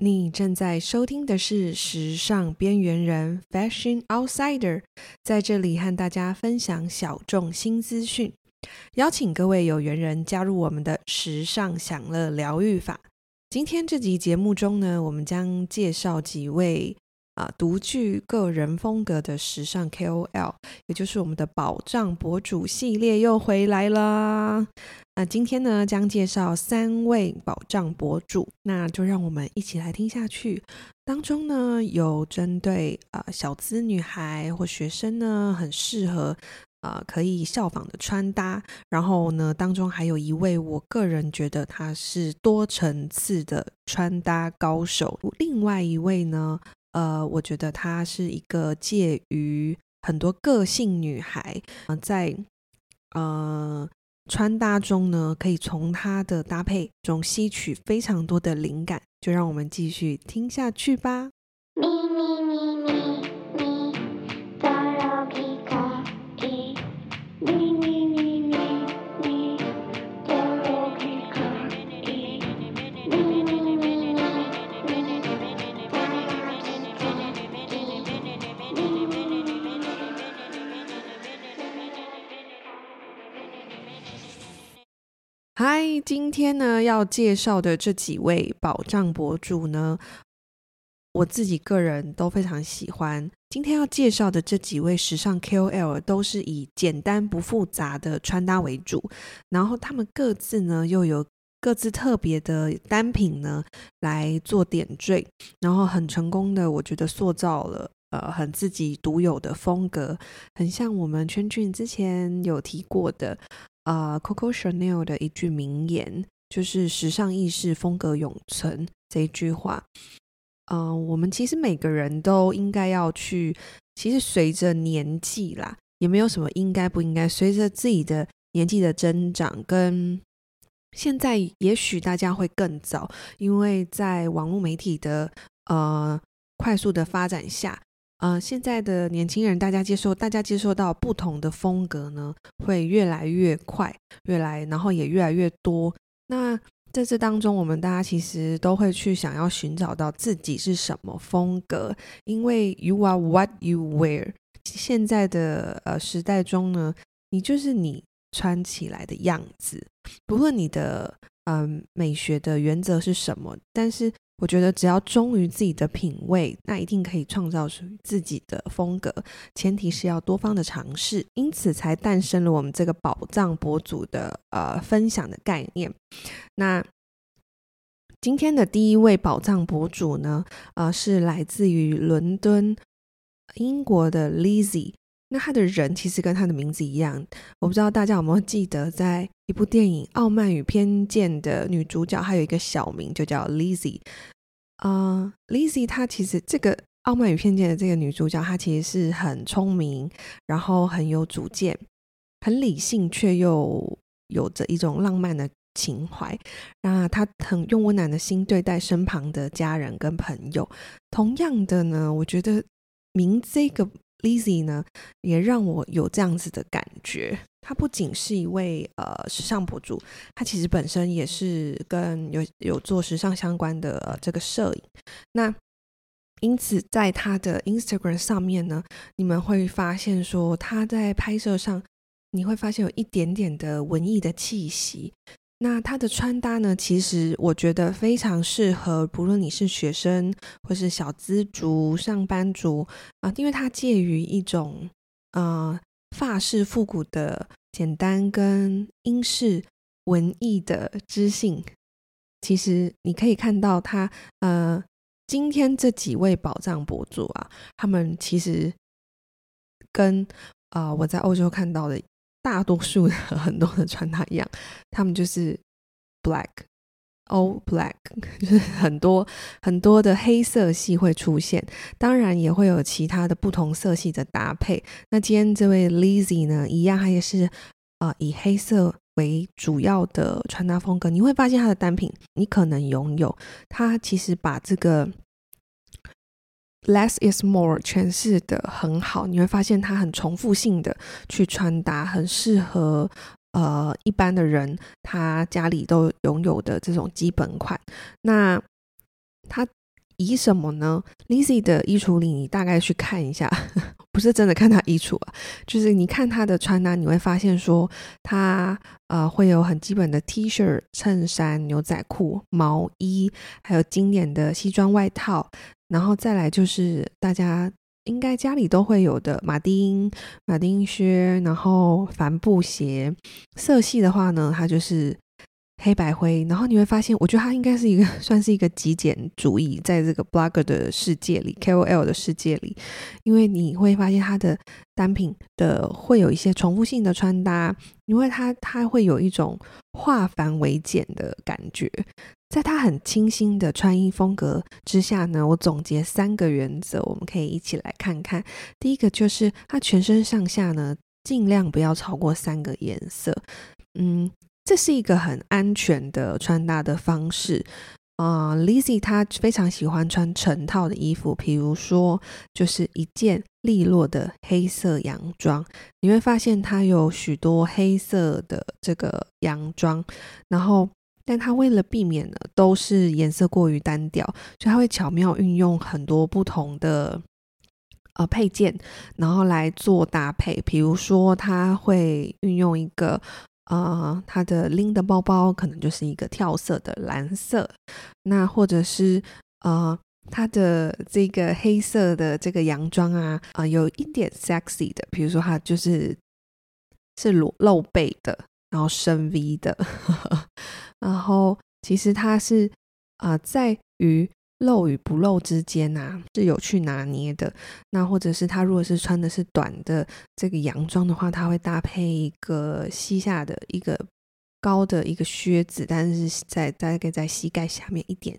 你正在收听的是《时尚边缘人》（Fashion Outsider），在这里和大家分享小众新资讯，邀请各位有缘人加入我们的时尚享乐疗愈法。今天这集节目中呢，我们将介绍几位啊独具个人风格的时尚 KOL，也就是我们的宝藏博主系列又回来啦。那今天呢，将介绍三位宝藏博主，那就让我们一起来听下去。当中呢，有针对啊、小资女孩或学生呢，很适合啊、可以效仿的穿搭。然后呢，当中还有一位，我个人觉得她是多层次的穿搭高手。另外一位呢，呃，我觉得她是一个介于很多个性女孩啊、呃，在呃。穿搭中呢，可以从它的搭配中吸取非常多的灵感，就让我们继续听下去吧。今天呢要介绍的这几位宝藏博主呢，我自己个人都非常喜欢。今天要介绍的这几位时尚 KOL 都是以简单不复杂的穿搭为主，然后他们各自呢又有各自特别的单品呢来做点缀，然后很成功的，我觉得塑造了呃很自己独有的风格，很像我们圈圈之前有提过的。啊、，Coco Chanel 的一句名言就是“时尚意识，风格永存”这一句话。嗯、我们其实每个人都应该要去，其实随着年纪啦，也没有什么应该不应该。随着自己的年纪的增长，跟现在也许大家会更早，因为在网络媒体的呃快速的发展下。呃，现在的年轻人，大家接受，大家接受到不同的风格呢，会越来越快，越来，然后也越来越多。那在这当中，我们大家其实都会去想要寻找到自己是什么风格，因为 you are what you wear。现在的呃时代中呢，你就是你穿起来的样子，不论你的嗯、美学的原则是什么，但是。我觉得只要忠于自己的品味，那一定可以创造属于自己的风格。前提是要多方的尝试，因此才诞生了我们这个宝藏博主的呃分享的概念。那今天的第一位宝藏博主呢，呃，是来自于伦敦英国的 Lizzie。那他的人其实跟他的名字一样，我不知道大家有没有记得，在一部电影《傲慢与偏见》的女主角，还有一个小名就叫 Lizzie。啊、uh，Lizzie 她其实这个《傲慢与偏见》的这个女主角，她其实是很聪明，然后很有主见，很理性，却又有着一种浪漫的情怀。那她很用温暖的心对待身旁的家人跟朋友。同样的呢，我觉得名这个。Lizzie 呢，也让我有这样子的感觉。她不仅是一位呃时尚博主，她其实本身也是跟有有做时尚相关的、呃、这个摄影。那因此，在她的 Instagram 上面呢，你们会发现说她在拍摄上，你会发现有一点点的文艺的气息。那她的穿搭呢，其实我觉得非常适合，不论你是学生或是小资族、上班族啊，因为它介于一种呃法式复古的简单跟英式文艺的知性。其实你可以看到它，呃，今天这几位宝藏博主啊，他们其实跟啊、我在欧洲看到的。大多数的很多的穿搭一样，他们就是 black，all black，就是很多很多的黑色系会出现，当然也会有其他的不同色系的搭配。那今天这位 Lizzie 呢，一样，她也是啊、呃，以黑色为主要的穿搭风格。你会发现她的单品，你可能拥有，她其实把这个。Less is more，诠释的很好。你会发现它很重复性的去穿搭，很适合呃一般的人，他家里都拥有的这种基本款。那他以什么呢？Lizzy 的衣橱里，你大概去看一下，不是真的看她衣橱啊，就是你看她的穿搭，你会发现说她呃会有很基本的 T 恤、衬衫、牛仔裤、毛衣，还有经典的西装外套，然后再来就是大家应该家里都会有的马丁马丁靴，然后帆布鞋。色系的话呢，它就是。黑白灰，然后你会发现，我觉得它应该是一个 算是一个极简主义，在这个 blogger 的世界里，KOL 的世界里，因为你会发现它的单品的会有一些重复性的穿搭，因为它它会有一种化繁为简的感觉，在它很清新的穿衣风格之下呢，我总结三个原则，我们可以一起来看看。第一个就是它全身上下呢，尽量不要超过三个颜色，嗯。这是一个很安全的穿搭的方式啊。Lizzy 她非常喜欢穿成套的衣服，比如说就是一件利落的黑色洋装，你会发现她有许多黑色的这个洋装，然后但她为了避免呢都是颜色过于单调，所以她会巧妙运用很多不同的呃配件，然后来做搭配。比如说，她会运用一个。呃，他的拎的包包可能就是一个跳色的蓝色，那或者是呃，他的这个黑色的这个洋装啊，啊、有一点 sexy 的，比如说他就是是露露背的，然后深 V 的，呵 呵然后其实他是啊、在于。露与不露之间啊，是有去拿捏的。那或者是他如果是穿的是短的这个洋装的话，他会搭配一个膝下的一个高的一个靴子，但是在大概在膝盖下面一点。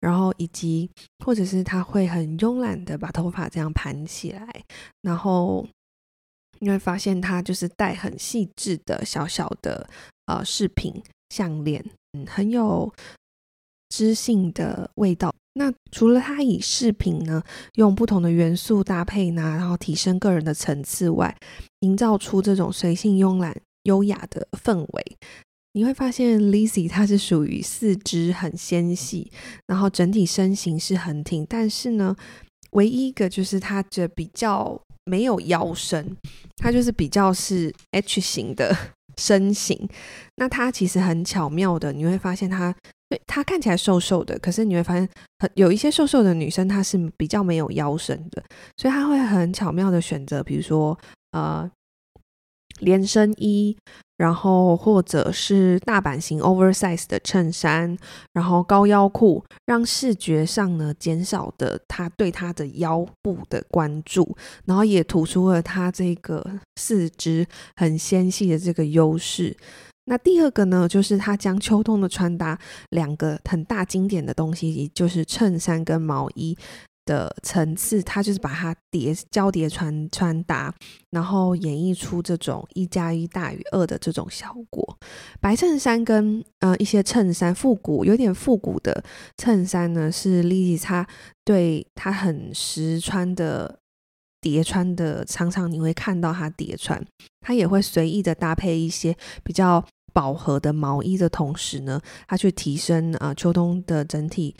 然后以及或者是他会很慵懒的把头发这样盘起来，然后你会发现他就是戴很细致的小小的呃饰品项链，嗯，很有知性的味道。那除了它以饰品呢，用不同的元素搭配呢，然后提升个人的层次外，营造出这种随性慵懒、优雅的氛围。你会发现，Lizzy 她是属于四肢很纤细，然后整体身形是很挺，但是呢，唯一一个就是她这比较没有腰身，她就是比较是 H 型的身形。那她其实很巧妙的，你会发现她。对，她看起来瘦瘦的，可是你会发现，很有一些瘦瘦的女生，她是比较没有腰身的，所以她会很巧妙的选择，比如说呃连身衣，然后或者是大版型 oversize 的衬衫，然后高腰裤，让视觉上呢减少的她对她的腰部的关注，然后也突出了她这个四肢很纤细的这个优势。那第二个呢，就是他将秋冬的穿搭两个很大经典的东西，就是衬衫跟毛衣的层次，他就是把它叠交叠穿穿搭，然后演绎出这种一加一大于二的这种效果。白衬衫跟呃一些衬衫复古有点复古的衬衫呢，是 Lizzy 她对她很实穿的。叠穿的常常你会看到它叠穿，它也会随意的搭配一些比较饱和的毛衣的同时呢，它去提升啊、秋冬的整体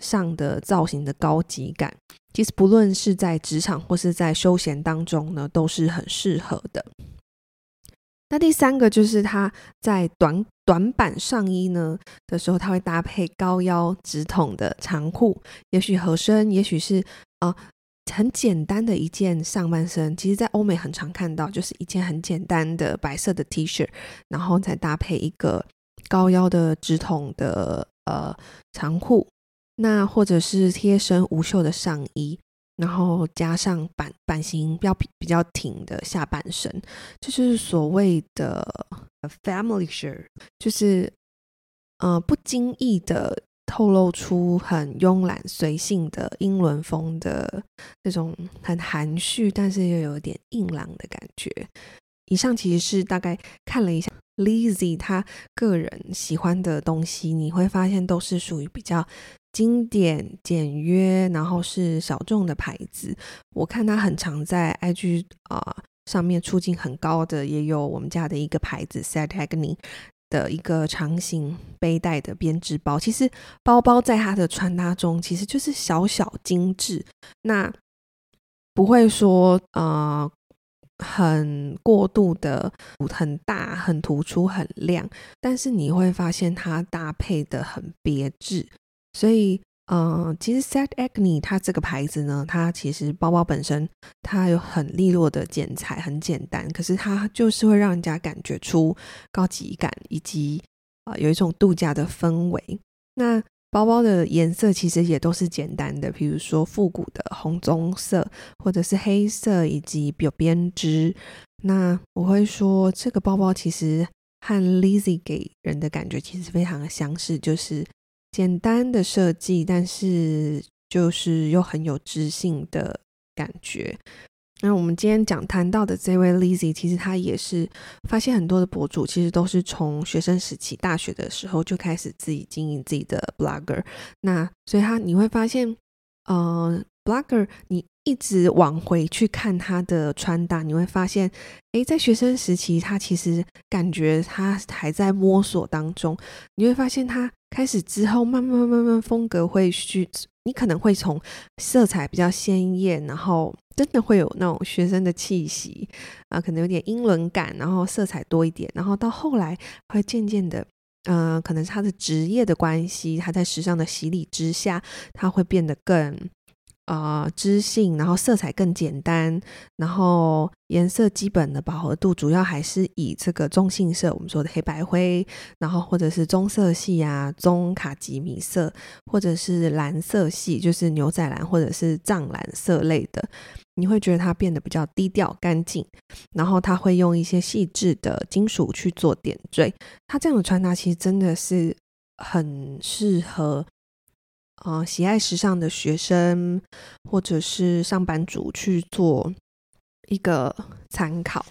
上的造型的高级感。其实不论是在职场或是在休闲当中呢，都是很适合的。那第三个就是它在短短版上衣呢的时候，它会搭配高腰直筒的长裤，也许合身，也许是啊。很简单的一件上半身，其实，在欧美很常看到，就是一件很简单的白色的 T 恤，然后再搭配一个高腰的直筒的呃长裤，那或者是贴身无袖的上衣，然后加上版版型比较比较挺的下半身，就是所谓的 family shirt，就是呃不经意的。透露出很慵懒随性的英伦风的这种很含蓄，但是又有点硬朗的感觉。以上其实是大概看了一下 Lizzy 她个人喜欢的东西，你会发现都是属于比较经典简约，然后是小众的牌子。我看她很常在 IG 啊、上面出镜很高的，也有我们家的一个牌子 Sant'Agni 的一个长形背带的编织包。其实包包在它的穿搭中其实就是小小精致，那不会说呃很过度的很大、很突出、很亮，但是你会发现它搭配的很别致，所以。嗯、呃，其实 Set Agni 它这个牌子呢，它其实包包本身它有很利落的剪裁，很简单，可是它就是会让人家感觉出高级感，以及啊、呃、有一种度假的氛围。那包包的颜色其实也都是简单的，比如说复古的红棕色，或者是黑色，以及有编织。那我会说，这个包包其实和 Lizzie 给人的感觉其实非常的相似，就是。简单的设计，但是就是又很有知性的感觉。那我们今天讲谈到的这位 Lizzy，其实她也是发现很多的博主其实都是从学生时期、大学的时候就开始自己经营自己的 blogger。那所以他你会发现，呃，blogger 你一直往回去看他的穿搭，你会发现，诶，在学生时期他其实感觉他还在摸索当中。你会发现他。开始之后，慢慢慢慢风格会去，你可能会从色彩比较鲜艳，然后真的会有那种学生的气息啊，可能有点英伦感，然后色彩多一点，然后到后来会渐渐的，嗯、可能是他的职业的关系，他在时尚的洗礼之下，他会变得更。啊、知性，然后色彩更简单，然后颜色基本的饱和度主要还是以这个中性色，我们说的黑白灰，然后或者是棕色系啊，棕卡其米色，或者是蓝色系，就是牛仔蓝或者是藏蓝色类的，你会觉得它变得比较低调干净，然后它会用一些细致的金属去做点缀，它这样的穿搭其实真的是很适合。啊、喜爱时尚的学生或者是上班族去做一个参考。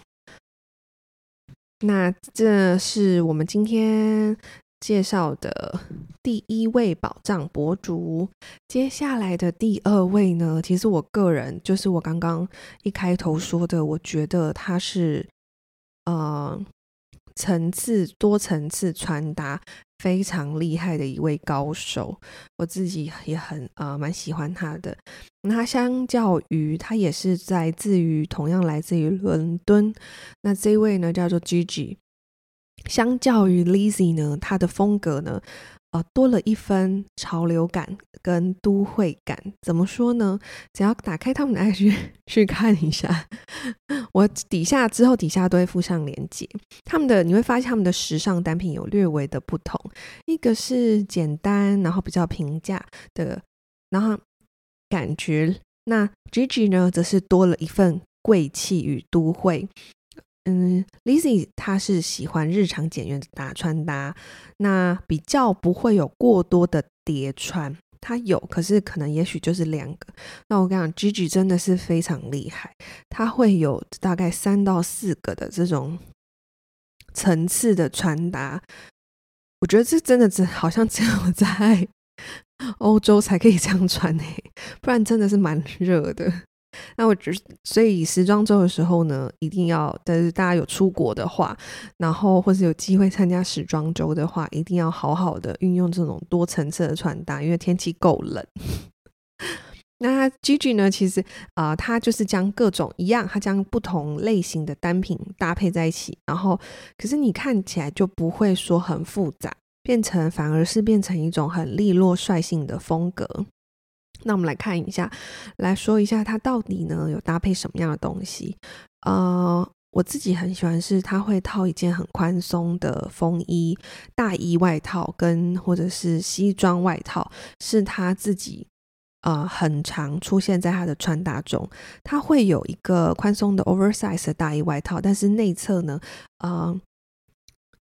那这是我们今天介绍的第一位宝藏博主。接下来的第二位呢，其实我个人就是我刚刚一开头说的，我觉得他是呃层次多层次穿搭。非常厉害的一位高手，我自己也很啊蛮喜欢他的。那他相较于他也是在自于同样来自于伦敦，那这位呢叫做 Gigi。相较于 Lizzy 呢，他的风格呢。呃，多了一分潮流感跟都会感，怎么说呢？只要打开他们的 IG 去看一下，我底下之后底下都会附上链接。他们的你会发现他们的时尚单品有略微的不同，一个是简单，然后比较平价的，然后感觉。那 Gigi 呢，则是多了一份贵气与都会。嗯，Lizzie 她是喜欢日常简约的搭穿搭，那比较不会有过多的叠穿，她有，可是可能也许就是两个。那我跟你讲，Gigi 真的是非常厉害，她会有大概三到四个的这种层次的穿搭。我觉得这真的只好像只有在欧洲才可以这样穿诶，不然真的是蛮热的。那我觉得，所以时装周的时候呢，一定要，但是大家有出国的话，然后或是有机会参加时装周的话，一定要好好的运用这种多层次的穿搭，因为天气够冷。那 Gigi 呢，其实啊、呃，他就是将各种一样，他将不同类型的单品搭配在一起，然后可是你看起来就不会说很复杂，变成反而是变成一种很利落率性的风格。那我们来看一下，来说一下它到底呢有搭配什么样的东西？呃，我自己很喜欢是它会套一件很宽松的风衣、大衣外套跟或者是西装外套，是他自己呃很常出现在他的穿搭中。它会有一个宽松的 oversize 的大衣外套，但是内侧呢，呃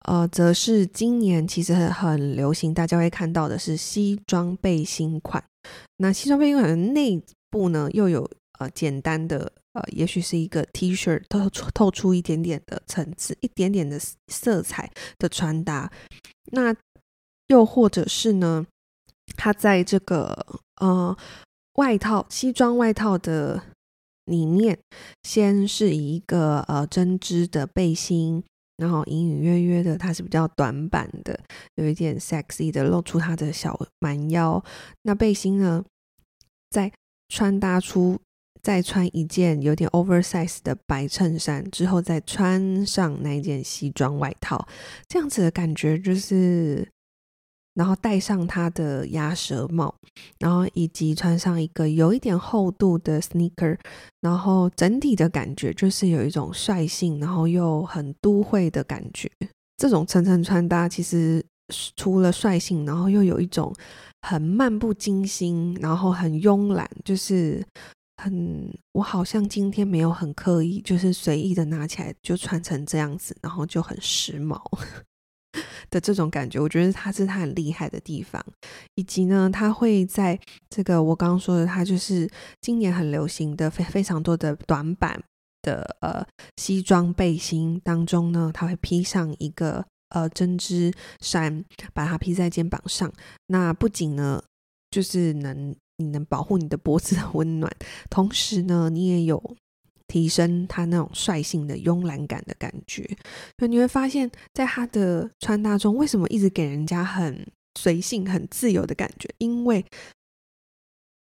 呃，则是今年其实很流行，大家会看到的是西装背心款。那西装背心款的内部呢，又有呃简单的呃，也许是一个 T 恤，透出透出一点点的层次，一点点的色彩的穿搭。那又或者是呢，它在这个呃外套西装外套的里面，先是一个呃针织的背心。然后隐隐约约的它是比较短版的，有一点 sexy 的，露出它的小蛮腰。那背心呢，再穿搭出，再穿一件有点 oversize 的白衬衫之后，再穿上那一件西装外套，这样子的感觉就是。然后戴上他的鸭舌帽，然后以及穿上一个有一点厚度的 sneaker，然后整体的感觉就是有一种率性，然后又很都会的感觉。这种层层穿搭其实除了率性，然后又有一种很漫不经心，然后很慵懒，就是很我好像今天没有很刻意，就是随意的拿起来就穿成这样子，然后就很时髦。的这种感觉，我觉得他是他很厉害的地方，以及呢，他会在这个我刚刚说的，他就是今年很流行的非非常多的短版的呃西装背心当中呢，他会披上一个呃针织衫，把它披在肩膀上。那不仅呢，就是能你能保护你的脖子的温暖，同时呢，你也有。提升他那种率性的慵懒感的感觉，你会发现在他的穿搭中，为什么一直给人家很随性、很自由的感觉？因为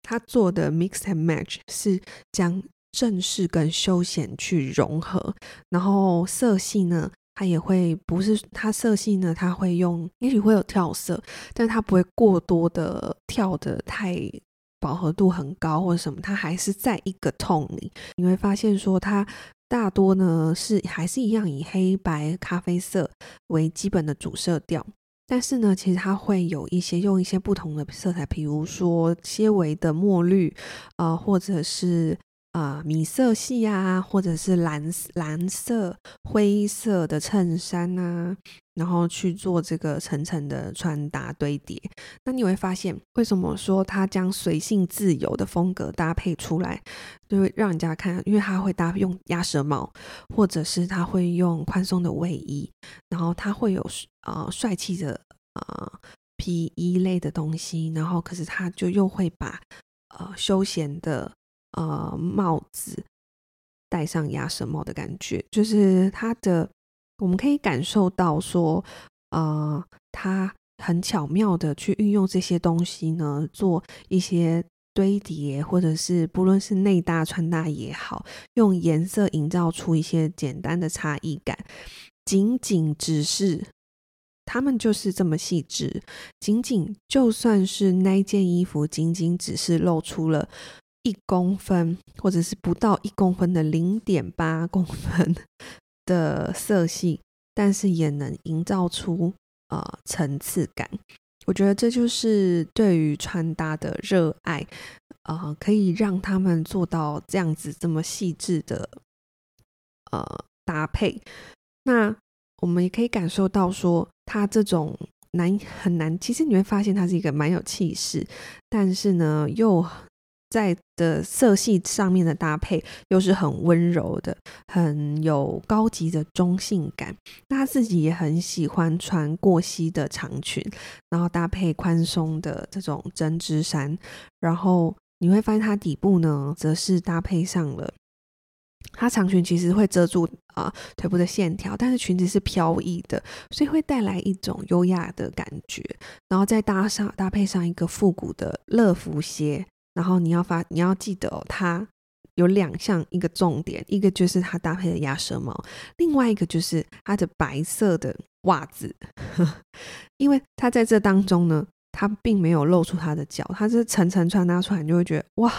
他做的 mix and match 是将正式跟休闲去融合，然后色系呢，他也会不是他色系呢，他会用，也许会有跳色，但他不会过多的跳得太。饱和度很高或者什么，它还是在一个 tone 里。你会发现说，它大多呢是还是一样以黑白、咖啡色为基本的主色调，但是呢，其实它会有一些用一些不同的色彩，比如说些微的墨绿啊、呃，或者是。啊、呃，米色系啊，或者是蓝蓝色、灰色的衬衫啊，然后去做这个层层的穿搭堆叠。那你会发现，为什么说他将随性自由的风格搭配出来，就会让人家看，因为他会搭用鸭舌帽，或者是他会用宽松的卫衣，然后他会有呃帅气的呃皮衣类的东西，然后可是他就又会把呃休闲的。呃，帽子戴上鸭舌帽的感觉，就是他的，我们可以感受到说，呃，它很巧妙的去运用这些东西呢，做一些堆叠，或者是不论是内搭穿搭也好，用颜色营造出一些简单的差异感，仅仅只是他们就是这么细致，仅仅就算是那件衣服，仅仅只是露出了。一公分，或者是不到一公分的零点八公分的色系，但是也能营造出呃层次感。我觉得这就是对于穿搭的热爱，呃，可以让他们做到这样子这么细致的呃搭配。那我们也可以感受到说，他这种难很难，其实你会发现他是一个蛮有气势，但是呢又。在的色系上面的搭配又是很温柔的，很有高级的中性感。那他自己也很喜欢穿过膝的长裙，然后搭配宽松的这种针织衫。然后你会发现它底部呢，则是搭配上了它长裙，其实会遮住啊、腿部的线条，但是裙子是飘逸的，所以会带来一种优雅的感觉。然后再搭上搭配上一个复古的乐福鞋。然后你要发，你要记得哦，它有两项，一个重点，一个就是它搭配的鸭舌帽，另外一个就是它的白色的袜子，因为它在这当中呢，它并没有露出它的脚，它是层层穿搭出来，你就会觉得哇，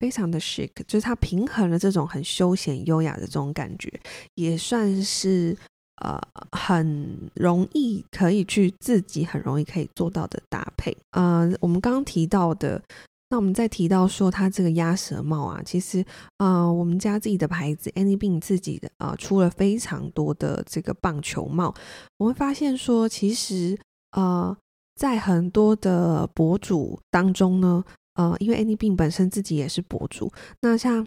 非常的 chic，就是它平衡了这种很休闲优雅的这种感觉，也算是。呃，很容易可以去自己很容易可以做到的搭配。呃，我们刚刚提到的，那我们再提到说，它这个鸭舌帽啊，其实呃，我们家自己的牌子 Anybeam 自己的啊、出了非常多的这个棒球帽。我会发现说，其实呃，在很多的博主当中呢，呃，因为 Anybeam 本身自己也是博主，那像。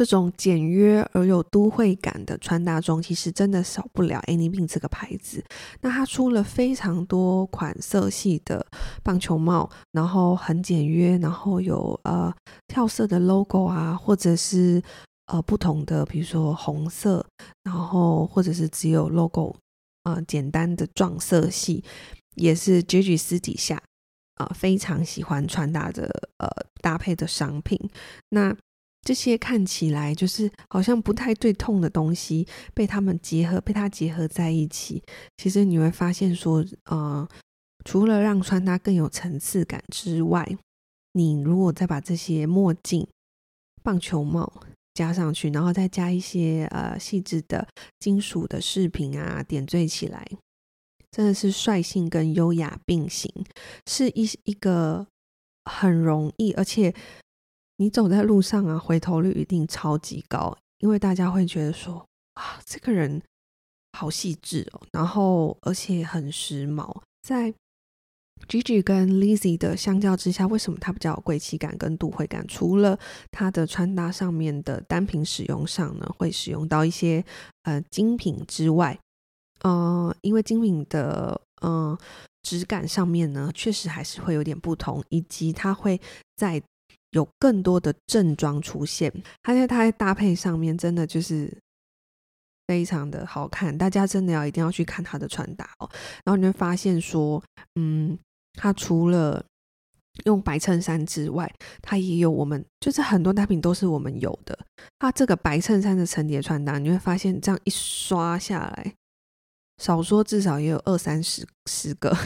这种简约而有都会感的穿搭中，其实真的少不了 Anybeam 这个牌子。那它出了非常多款色系的棒球帽，然后很简约，然后有呃跳色的 logo 啊，或者是呃不同的，比如说红色，然后或者是只有 logo 啊、呃、简单的撞色系，也是 Gigi 私底下啊、非常喜欢穿搭的呃搭配的商品。那这些看起来就是好像不太对痛的东西，被他们结合，被它结合在一起，其实你会发现说，呃，除了让穿搭更有层次感之外，你如果再把这些墨镜、棒球帽加上去，然后再加一些呃细致的金属的饰品啊，点缀起来，真的是率性跟优雅并行，是一一个很容易，而且。你走在路上啊，回头率一定超级高，因为大家会觉得说啊，这个人好细致哦，然后而且很时髦。在 Gigi 跟 Lizzy 的相较之下，为什么他比较有贵气感跟都会感？除了他的穿搭上面的单品使用上呢，会使用到一些呃精品之外，呃，因为精品的嗯、呃、质感上面呢，确实还是会有点不同，以及它会在。有更多的正装出现，它在它在搭配上面真的就是非常的好看，大家真的要一定要去看它的穿搭哦。然后你会发现说，嗯，它除了用白衬衫之外，它也有我们就是很多单品都是我们有的。它这个白衬衫的层叠穿搭，你会发现这样一刷下来，少说至少也有二三十十个。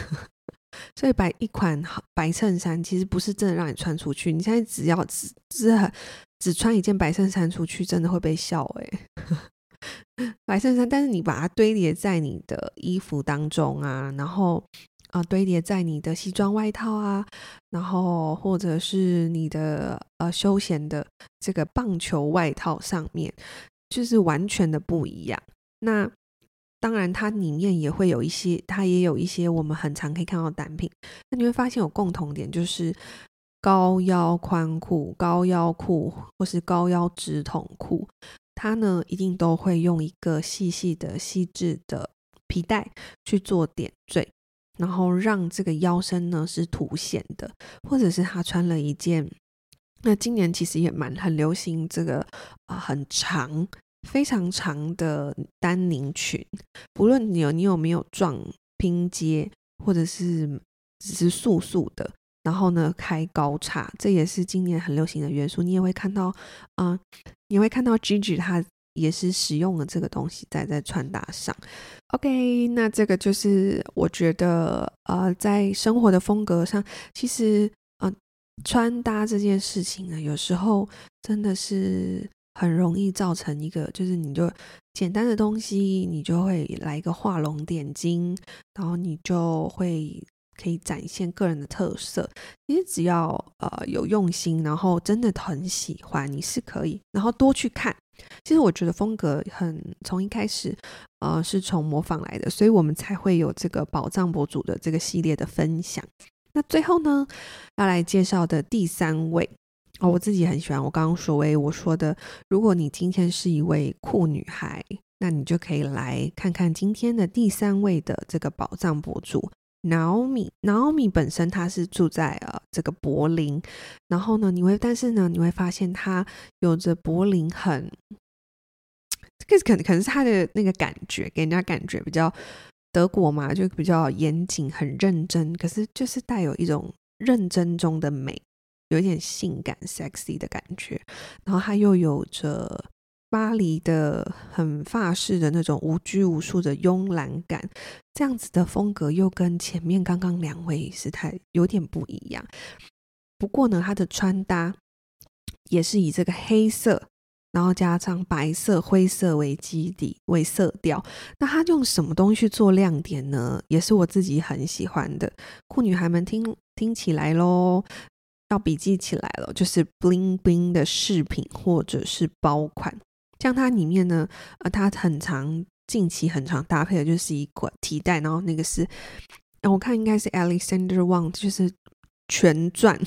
所以白一款白衬衫其实不是真的让你穿出去。你现在只要只只只穿一件白衬衫出去，真的会被笑诶。白衬衫，但是你把它堆叠在你的衣服当中啊，然后啊、堆叠在你的西装外套啊，然后或者是你的呃休闲的这个棒球外套上面，就是完全的不一样。那。当然，它里面也会有一些，它也有一些我们很常可以看到的单品。那你会发现有共同点，就是高腰宽裤、高腰裤或是高腰直筒裤，它呢一定都会用一个细细的、细致的皮带去做点缀，然后让这个腰身呢是凸显的，或者是他穿了一件，那今年其实也蛮很流行这个啊、很长。非常长的丹宁裙，不论你有你有没有撞拼接，或者是只是素素的，然后呢开高叉，这也是今年很流行的元素。你也会看到，啊、你会看到 Gigi 它也是使用了这个东西在在穿搭上。OK，那这个就是我觉得，呃，在生活的风格上，其实，呃，穿搭这件事情呢，有时候真的是。很容易造成一个，就是你就简单的东西，你就会来一个画龙点睛，然后你就会可以展现个人的特色。其实只要呃有用心，然后真的很喜欢，你是可以，然后多去看。其实我觉得风格很从一开始呃是从模仿来的，所以我们才会有这个宝藏博主的这个系列的分享。那最后呢，要来介绍的第三位。哦，我自己很喜欢。我刚刚说，诶，我说的，如果你今天是一位酷女孩，那你就可以来看看今天的第三位的这个宝藏博主 Naomi。Naomi 本身她是住在呃这个柏林，然后呢，你会但是呢，你会发现她有着柏林很，这个可能可能是她的那个感觉，给人家感觉比较德国嘛，就比较严谨、很认真，可是就是带有一种认真中的美。有点性感、sexy 的感觉，然后它又有着巴黎的很法式的那种无拘无束的慵懒感，这样子的风格又跟前面刚刚两位是太有点不一样。不过呢，它的穿搭也是以这个黑色，然后加上白色、灰色为基底为色调。那它用什么东西去做亮点呢？也是我自己很喜欢的。酷女孩们听听起来喽。要笔记起来了，就是 bling bling 的饰品或者是包款，像它里面呢，呃，它很常近期很常搭配的就是一个提袋，然后那个是，我看应该是 Alexander Wang，就是全钻，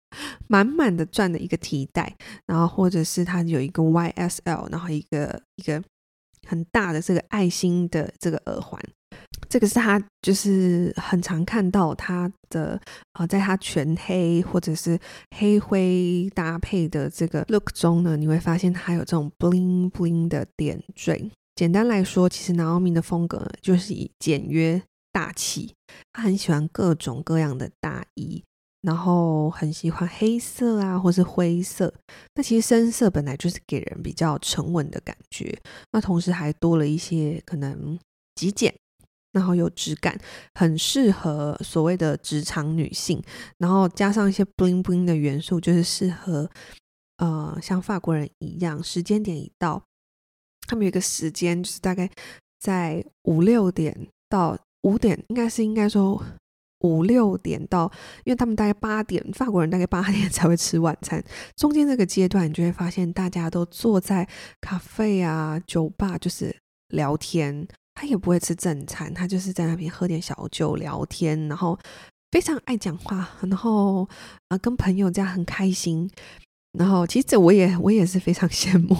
满满的钻的一个提袋，然后或者是它有一个 YSL，然后一个一个很大的这个爱心的这个耳环。这个是他就是很常看到他的啊、在他全黑或者是黑灰搭配的这个 look 中呢，你会发现他有这种 bling bling 的点缀。简单来说，其实 Naomi 的风格，就是以简约大气。他很喜欢各种各样的大衣，然后很喜欢黑色啊，或是灰色。那其实深色本来就是给人比较沉稳的感觉，那同时还多了一些可能极简。然后有质感，很适合所谓的职场女性。然后加上一些 bling bling 的元素，就是适合呃像法国人一样，时间点一到，他们有一个时间，就是大概在五六点到五点，应该是应该说五六点到，因为他们大概八点，法国人大概八点才会吃晚餐。中间这个阶段，你就会发现大家都坐在咖啡啊、酒吧，就是聊天。他也不会吃正餐，他就是在那边喝点小酒聊天，然后非常爱讲话，然后啊、跟朋友这样很开心，然后其实这我也我也是非常 羡慕。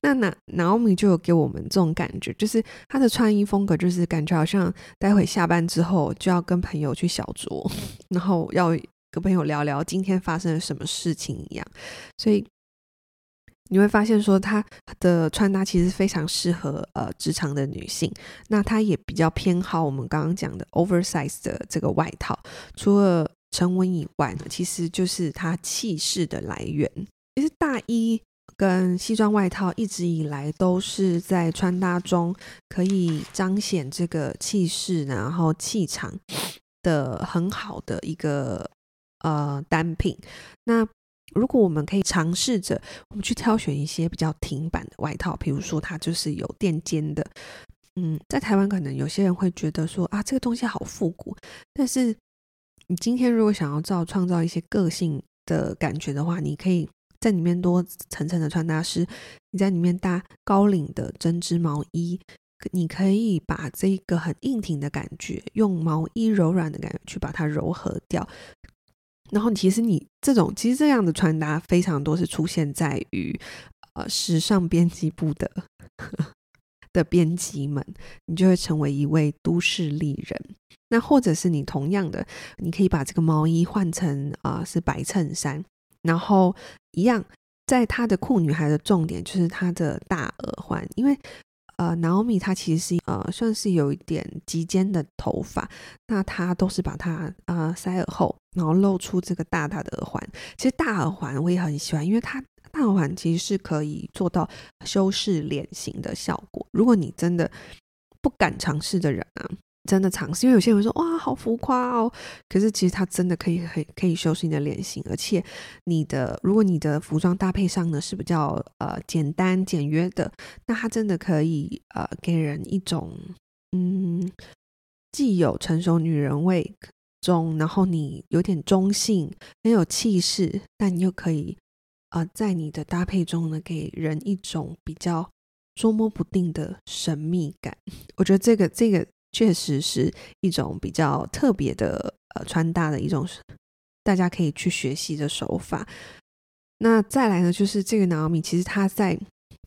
那那 Naomi 就有给我们这种感觉，就是他的穿衣风格就是感觉好像待会下班之后就要跟朋友去小酌，然后要跟朋友聊聊今天发生了什么事情一样，所以。你会发现，说她的穿搭其实非常适合呃职场的女性。那她也比较偏好我们刚刚讲的 oversize 的这个外套。除了沉稳以外呢，其实就是她气势的来源。其实大衣跟西装外套一直以来都是在穿搭中可以彰显这个气势，然后气场的很好的一个呃单品。那如果我们可以尝试着，我们去挑选一些比较挺版的外套，比如说它就是有垫肩的，嗯，在台湾可能有些人会觉得说啊，这个东西好复古，但是你今天如果想要造创造一些个性的感觉的话，你可以在里面多层层的穿搭师，你在里面搭高领的针织毛衣，你可以把这个很硬挺的感觉，用毛衣柔软的感觉去把它柔和掉。然后，其实你这种其实这样的穿搭非常多是出现在于呃时尚编辑部的 的编辑们，你就会成为一位都市丽人。那或者是你同样的，你可以把这个毛衣换成啊、是白衬衫，然后一样，在她的酷女孩的重点就是她的大耳环，因为。呃，Naomi 她其实是呃算是有一点及肩的头发，那她都是把它呃塞耳后，然后露出这个大大的耳环。其实大耳环我也很喜欢，因为它大耳环其实是可以做到修饰脸型的效果。如果你真的不敢尝试的人啊。真的尝试，因为有些人会说哇，好浮夸哦。可是其实它真的可以，可以，可以修饰你的脸型，而且你的，如果你的服装搭配上呢是比较呃简单简约的，那它真的可以呃给人一种嗯既有成熟女人味中，然后你有点中性，很有气势，但你又可以呃在你的搭配中呢给人一种比较捉摸不定的神秘感。我觉得这个这个。确实是一种比较特别的呃穿搭的一种，大家可以去学习的手法。那再来呢，就是这个 Naomi，其实他在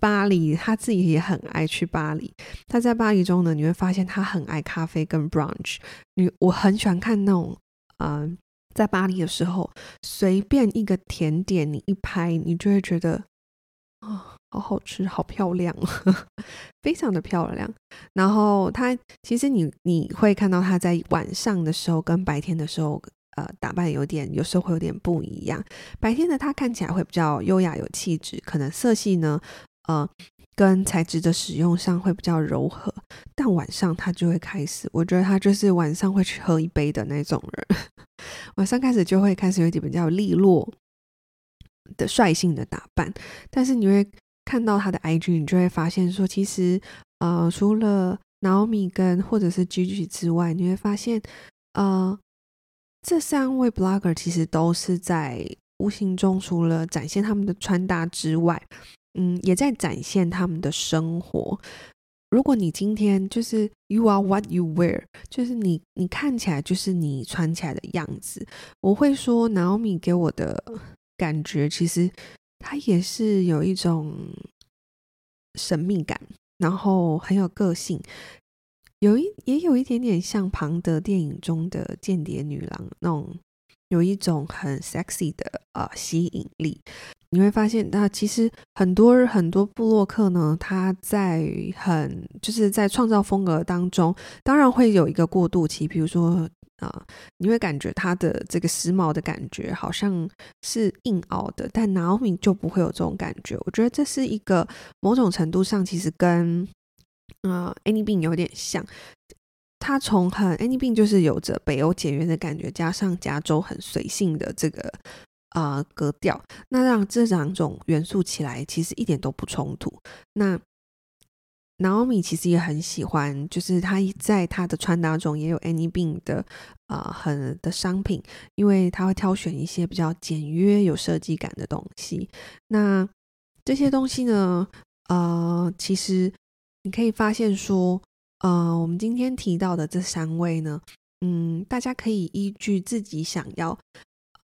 巴黎，他自己也很爱去巴黎。他在巴黎中呢，你会发现他很爱咖啡跟 brunch。你我很喜欢看那种，嗯、在巴黎的时候，随便一个甜点你一拍，你就会觉得。哦好好吃，好漂亮，非常的漂亮。然后他其实你你会看到他在晚上的时候跟白天的时候，呃，打扮有点有时候会有点不一样。白天的他看起来会比较优雅有气质，可能色系呢，呃，跟材质的使用上会比较柔和。但晚上他就会开始，我觉得他就是晚上会去喝一杯的那种人。晚上开始就会开始有点比较利落的率性的打扮，但是你会。看到他的 IG，你就会发现说，其实，呃，除了 Naomi 跟或者是 Gigi 之外，你会发现，呃，这三位 Blogger 其实都是在无形中，除了展现他们的穿搭之外，嗯，也在展现他们的生活。如果你今天就是 You are what you wear，就是你你看起来就是你穿起来的样子。我会说，Naomi 给我的感觉其实。它也是有一种神秘感，然后很有个性，有一也有一点点像庞德电影中的间谍女郎那种，有一种很 sexy 的呃吸引力。你会发现，那其实很多很多部落客呢，他在很就是在创造风格当中，当然会有一个过渡期，比如说。啊、你会感觉他的这个时髦的感觉好像是硬凹的，但 Naomi 就不会有这种感觉。我觉得这是一个某种程度上其实跟呃 Annie Bean 有点像，他从很 Annie Bean 就是有着北欧简约的感觉，加上加州很随性的这个、呃、格调，那让这两种元素起来其实一点都不冲突。那 Naomi 其实也很喜欢，就是他在他的穿搭中也有 Any Bean 的啊、呃、很的商品，因为他会挑选一些比较简约、有设计感的东西。那这些东西呢，呃，其实你可以发现说，呃，我们今天提到的这三位呢，嗯，大家可以依据自己想要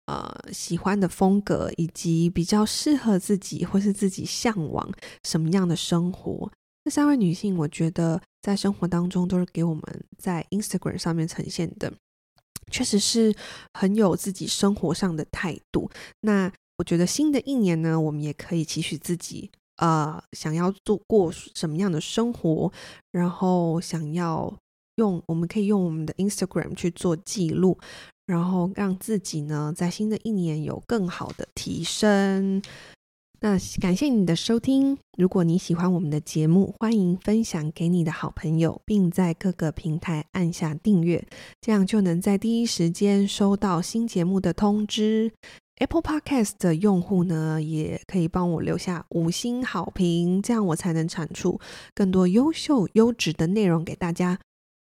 呃喜欢的风格，以及比较适合自己或是自己向往什么样的生活。这三位女性，我觉得在生活当中都是给我们在 Instagram 上面呈现的，确实是很有自己生活上的态度。那我觉得新的一年呢，我们也可以期许自己，呃，想要做过什么样的生活，然后想要用，我们可以用我们的 Instagram 去做记录，然后让自己呢，在新的一年有更好的提升。那感谢你的收听。如果你喜欢我们的节目，欢迎分享给你的好朋友，并在各个平台按下订阅，这样就能在第一时间收到新节目的通知。Apple Podcast 的用户呢，也可以帮我留下五星好评，这样我才能产出更多优秀优质的内容给大家。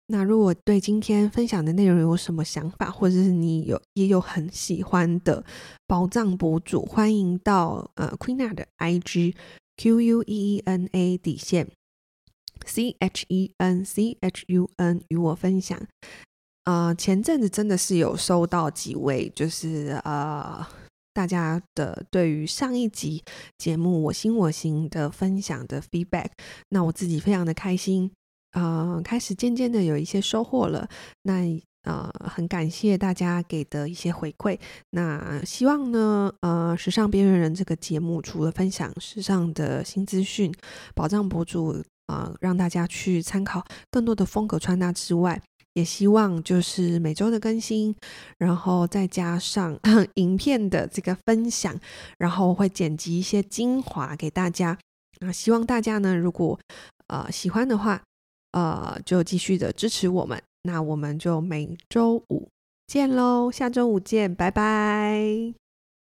那如果对今天分享的内容有什么想法，或者是你有也有很喜欢的宝藏博主，欢迎到呃 Queena 的 IG Q U E E N A 底线 C H E N C H U N 与我分享。呃，前阵子真的是有收到几位，就是呃大家的对于上一集节目我行我行的分享的 feedback，那我自己非常的开心。呃，开始渐渐的有一些收获了。那呃，很感谢大家给的一些回馈。那希望呢，呃，时尚边缘人这个节目除了分享时尚的新资讯、保障博主啊、让大家去参考更多的风格穿搭之外，也希望就是每周的更新，然后再加上 影片的这个分享，然后会剪辑一些精华给大家。那希望大家呢，如果呃喜欢的话，呃，就继续的支持我们，那我们就每周五见喽，下周五见，拜拜。